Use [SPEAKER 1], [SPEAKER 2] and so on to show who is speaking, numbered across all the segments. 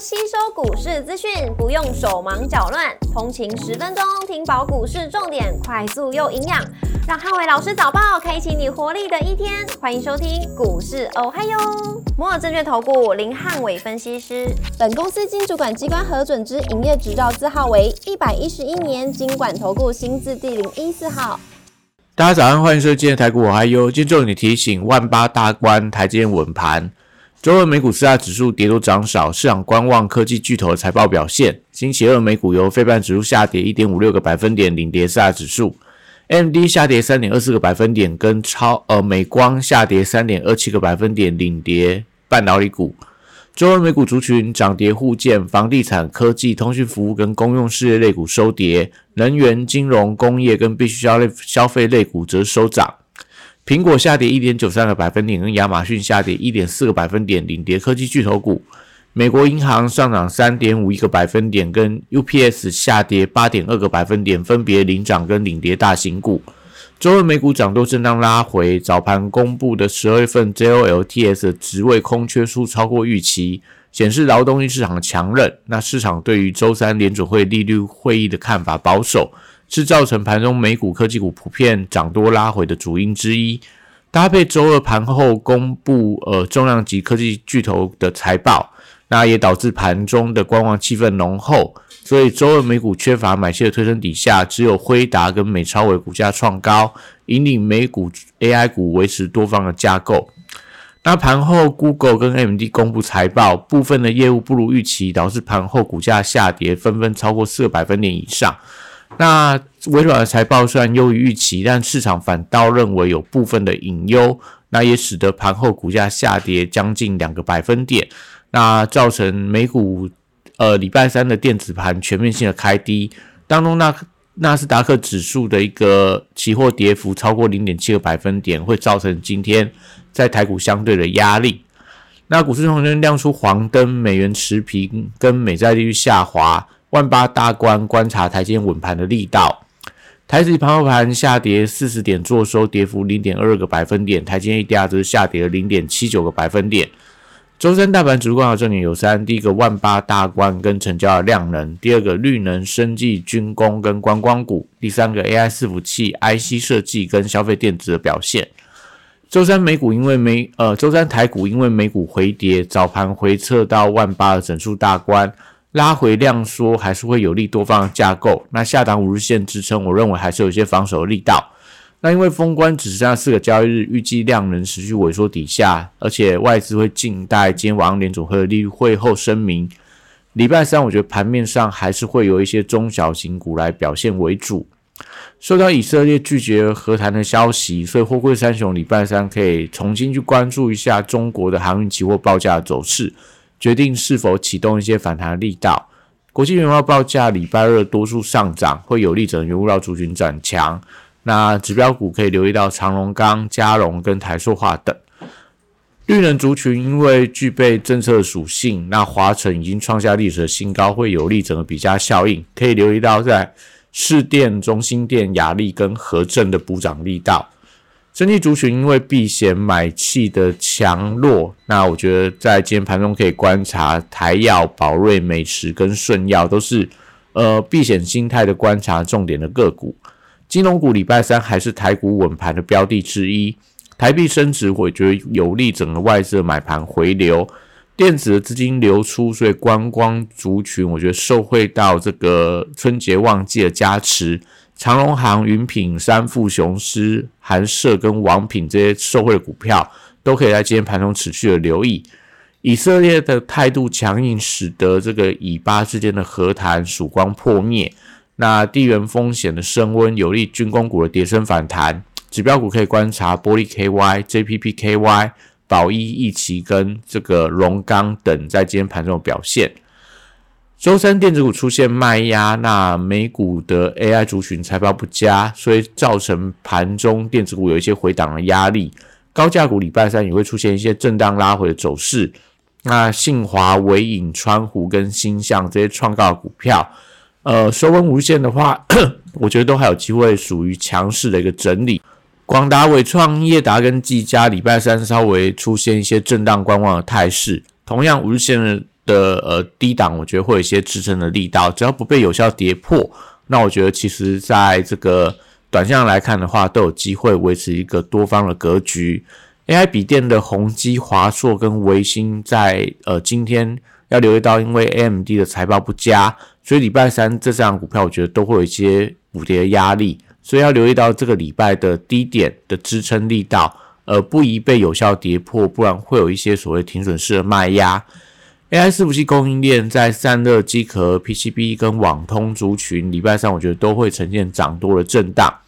[SPEAKER 1] 吸收股市资讯，不用手忙脚乱，通勤十分钟听饱股市重点，快速又营养，让汉伟老师早报开启你活力的一天。欢迎收听股市哦嗨哟，摩尔证券投顾林汉伟分析师，本公司经主管机关核准之营业执照字号为一百一十一年经管投顾新字第零一四号。
[SPEAKER 2] 大家早上，欢迎收听今天台股我嗨哟。今天重点提醒：万八大关，台积电稳盘。周二美股四大指数跌多涨少，市场观望科技巨头的财报表现。星期二美股由非半指数下跌一点五六个百分点领跌四大指数，MD 下跌三点二四个百分点，跟超呃美光下跌三点二七个百分点领跌半导体股。周二美股族群涨跌互见，房地产、科技、通讯服务跟公用事业类股收跌，能源、金融、工业跟必需消类消费类股则收涨。苹果下跌一点九三个百分点，跟亚马逊下跌一点四个百分点，领跌科技巨头股。美国银行上涨三点五一个百分点，跟 UPS 下跌八点二个百分点，分别领涨跟领跌大型股。周二美股涨多震荡拉回，早盘公布的十二月份 JOLTS 职位空缺数超过预期，显示劳动力市场强韧。那市场对于周三联准会利率会议的看法保守。是造成盘中美股科技股普遍涨多拉回的主因之一，搭配周二盘后公布呃重量级科技巨头的财报，那也导致盘中的观望气氛浓厚，所以周二美股缺乏买气的推升底下，只有辉达跟美超伟股价创高，引领美股 AI 股维持多方的架构。那盘后 Google 跟 AMD 公布财报，部分的业务不如预期，导致盘后股价下跌，纷纷超过四个百分点以上。那微软的财报虽然优于预期，但市场反倒认为有部分的隐忧，那也使得盘后股价下跌将近两个百分点，那造成美股呃礼拜三的电子盘全面性的开低，当中纳纳斯达克指数的一个期货跌幅超过零点七个百分点，会造成今天在台股相对的压力。那股市中间亮出黄灯，美元持平，跟美债利率下滑。万八大关观察台阶稳盘的力道，台指盘后盘下跌四十点，做收跌幅零点二个百分点，台积 A D R 则下跌零点七九个百分点。周三大盘主观的重点有三：第一个万八大关跟成交的量能；第二个绿能、生技、军工跟观光股；第三个 A I 伺服器、I C 设计跟消费电子的表现。周三美股因为美呃，周三台股因为美股回跌，早盘回撤到万八的整数大关。拉回量缩还是会有利多方的架构。那下档五日线支撑，我认为还是有一些防守的力道。那因为封关只剩下四个交易日，预计量能持续萎缩底下，而且外资会静待今天晚上联总会的例会后声明。礼拜三我觉得盘面上还是会有一些中小型股来表现为主。受到以色列拒绝和谈的消息，所以货柜三雄礼拜三可以重新去关注一下中国的航运期货报价走势。决定是否启动一些反弹力道。国际原油报价礼拜二多数上涨，会有利整原物料族群转强。那指标股可以留意到长隆钢、嘉荣跟台塑化等。绿能族群因为具备政策属性，那华晨已经创下历史的新高，会有利整个比价效应，可以留意到在市电、中心电、雅力跟和正的补涨力道。整体族群因为避险买气的强弱，那我觉得在今天盘中可以观察台药、宝瑞、美食跟顺药都是呃避险心态的观察重点的个股。金融股礼拜三还是台股稳盘的标的之一。台币升值，我觉得有利整个外资买盘回流，电子的资金流出，所以观光族群我觉得受惠到这个春节旺季的加持。长隆行、云品、三富、雄狮、韩社跟王品这些受惠的股票，都可以在今天盘中持续的留意。以色列的态度强硬，使得这个以巴之间的和谈曙光破灭。那地缘风险的升温，有利军工股的跌升反弹。指标股可以观察玻璃 KY、JPP KY、宝一、易奇跟这个荣钢等在今天盘中的表现。周三电子股出现卖压，那美股的 AI 族群财报不佳，所以造成盘中电子股有一些回档的压力。高价股礼拜三也会出现一些震荡拉回的走势。那信华、伟影、川湖跟星象这些创高股票，呃，收温无限的话，我觉得都还有机会属于强势的一个整理。广达、伟创、业达跟技嘉礼拜三稍微出现一些震荡观望的态势。同样，五日线的。的呃低档，我觉得会有一些支撑的力道，只要不被有效跌破，那我觉得其实在这个短线上来看的话，都有机会维持一个多方的格局。AI 笔电的宏基、华硕跟微星在呃今天要留意到，因为 AMD 的财报不佳，所以礼拜三这三股票我觉得都会有一些补跌压力，所以要留意到这个礼拜的低点的支撑力道，呃不宜被有效跌破，不然会有一些所谓停损式的卖压。AI 伺服器供应链在散热、机壳、PCB 跟网通族群，礼拜三我觉得都会呈现涨多的震荡。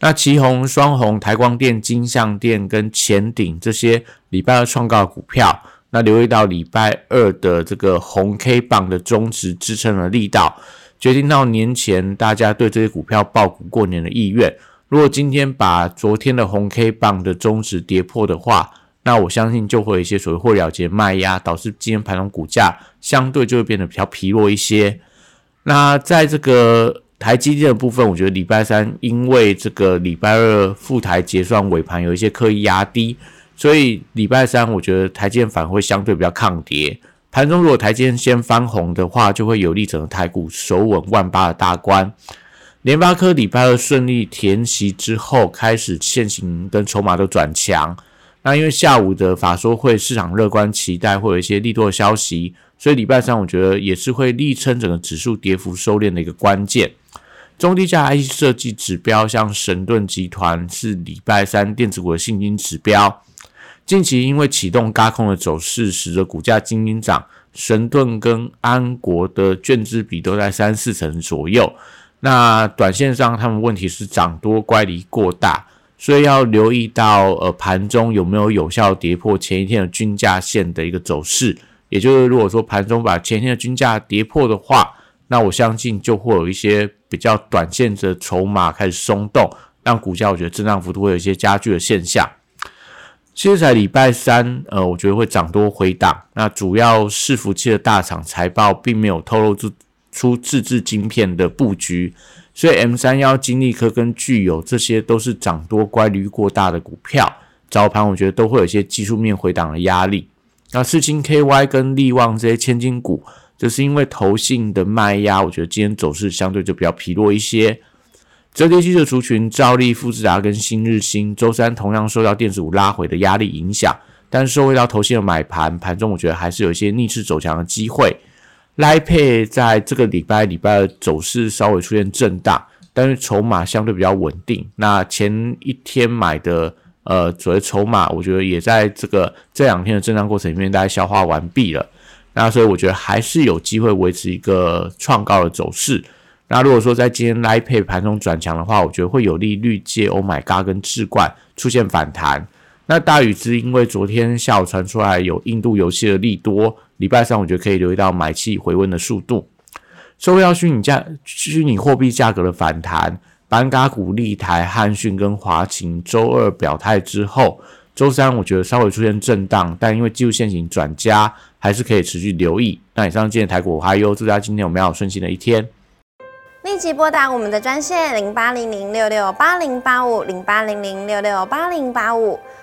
[SPEAKER 2] 那旗宏、双红、台光电、金相电跟前顶这些礼拜二创高的股票，那留意到礼拜二的这个红 K 棒的中值支撑的力道，决定到年前大家对这些股票爆股过年的意愿。如果今天把昨天的红 K 棒的中值跌破的话，那我相信就会有一些所谓获了结卖压，导致今天盘中股价相对就会变得比较疲弱一些。那在这个台积电的部分，我觉得礼拜三因为这个礼拜二复台结算尾盘有一些刻意压低，所以礼拜三我觉得台积电反而会相对比较抗跌。盘中如果台积电先翻红的话，就会有利整个台股守稳万八的大关。联发科礼拜二顺利填息之后，开始现行跟筹码都转强。那因为下午的法说会市场乐观期待会有一些利多的消息，所以礼拜三我觉得也是会力撑整个指数跌幅收敛的一个关键。中低价 IC 设计指标，像神盾集团是礼拜三电子股的信心指标。近期因为启动轧空的走势，使得股价精英涨。神盾跟安国的券资比都在三四成左右。那短线上他们问题是涨多乖离过大，所以要留意到呃盘中有没有有效跌破前一天的均价线的一个走势。也就是如果说盘中把前一天的均价跌破的话，那我相信就会有一些比较短线的筹码开始松动，让股价我觉得震荡幅度会有一些加剧的现象。其实，在礼拜三，呃，我觉得会涨多回档。那主要伺服器的大厂财报并没有透露出出自制晶片的布局，所以 M 三幺、金利科跟具有这些都是涨多乖离过大的股票，早盘我觉得都会有一些技术面回档的压力。那四星 KY 跟利旺这些千金股。就是因为投信的卖压，我觉得今天走势相对就比较疲弱一些。折叠机的族群，兆利、富士达跟新日新，周三同样受到电子股拉回的压力影响，但是受惠到投信的买盘，盘中我觉得还是有一些逆势走强的机会。来配在这个礼拜礼拜二走势稍微出现震荡，但是筹码相对比较稳定。那前一天买的呃所谓筹码，我觉得也在这个这两天的震荡过程里面，大概消化完毕了。那所以我觉得还是有机会维持一个创高的走势。那如果说在今天来配盘中转强的话，我觉得会有利绿界、Oh my God 跟智冠出现反弹。那大宇之因为昨天下午传出来有印度游戏的利多，礼拜三我觉得可以留意到买气回温的速度。收到虚拟价、虚拟货币价格的反弹，板卡股、立台、汉讯跟华勤周二表态之后。周三我觉得稍微出现震荡，但因为技术线型转加，还是可以持续留意。那以上今天台股还有祝大家今天有美好顺心的一天。
[SPEAKER 1] 立即拨打我们的专线零八零零六六八零八五零八零零六六八零八五。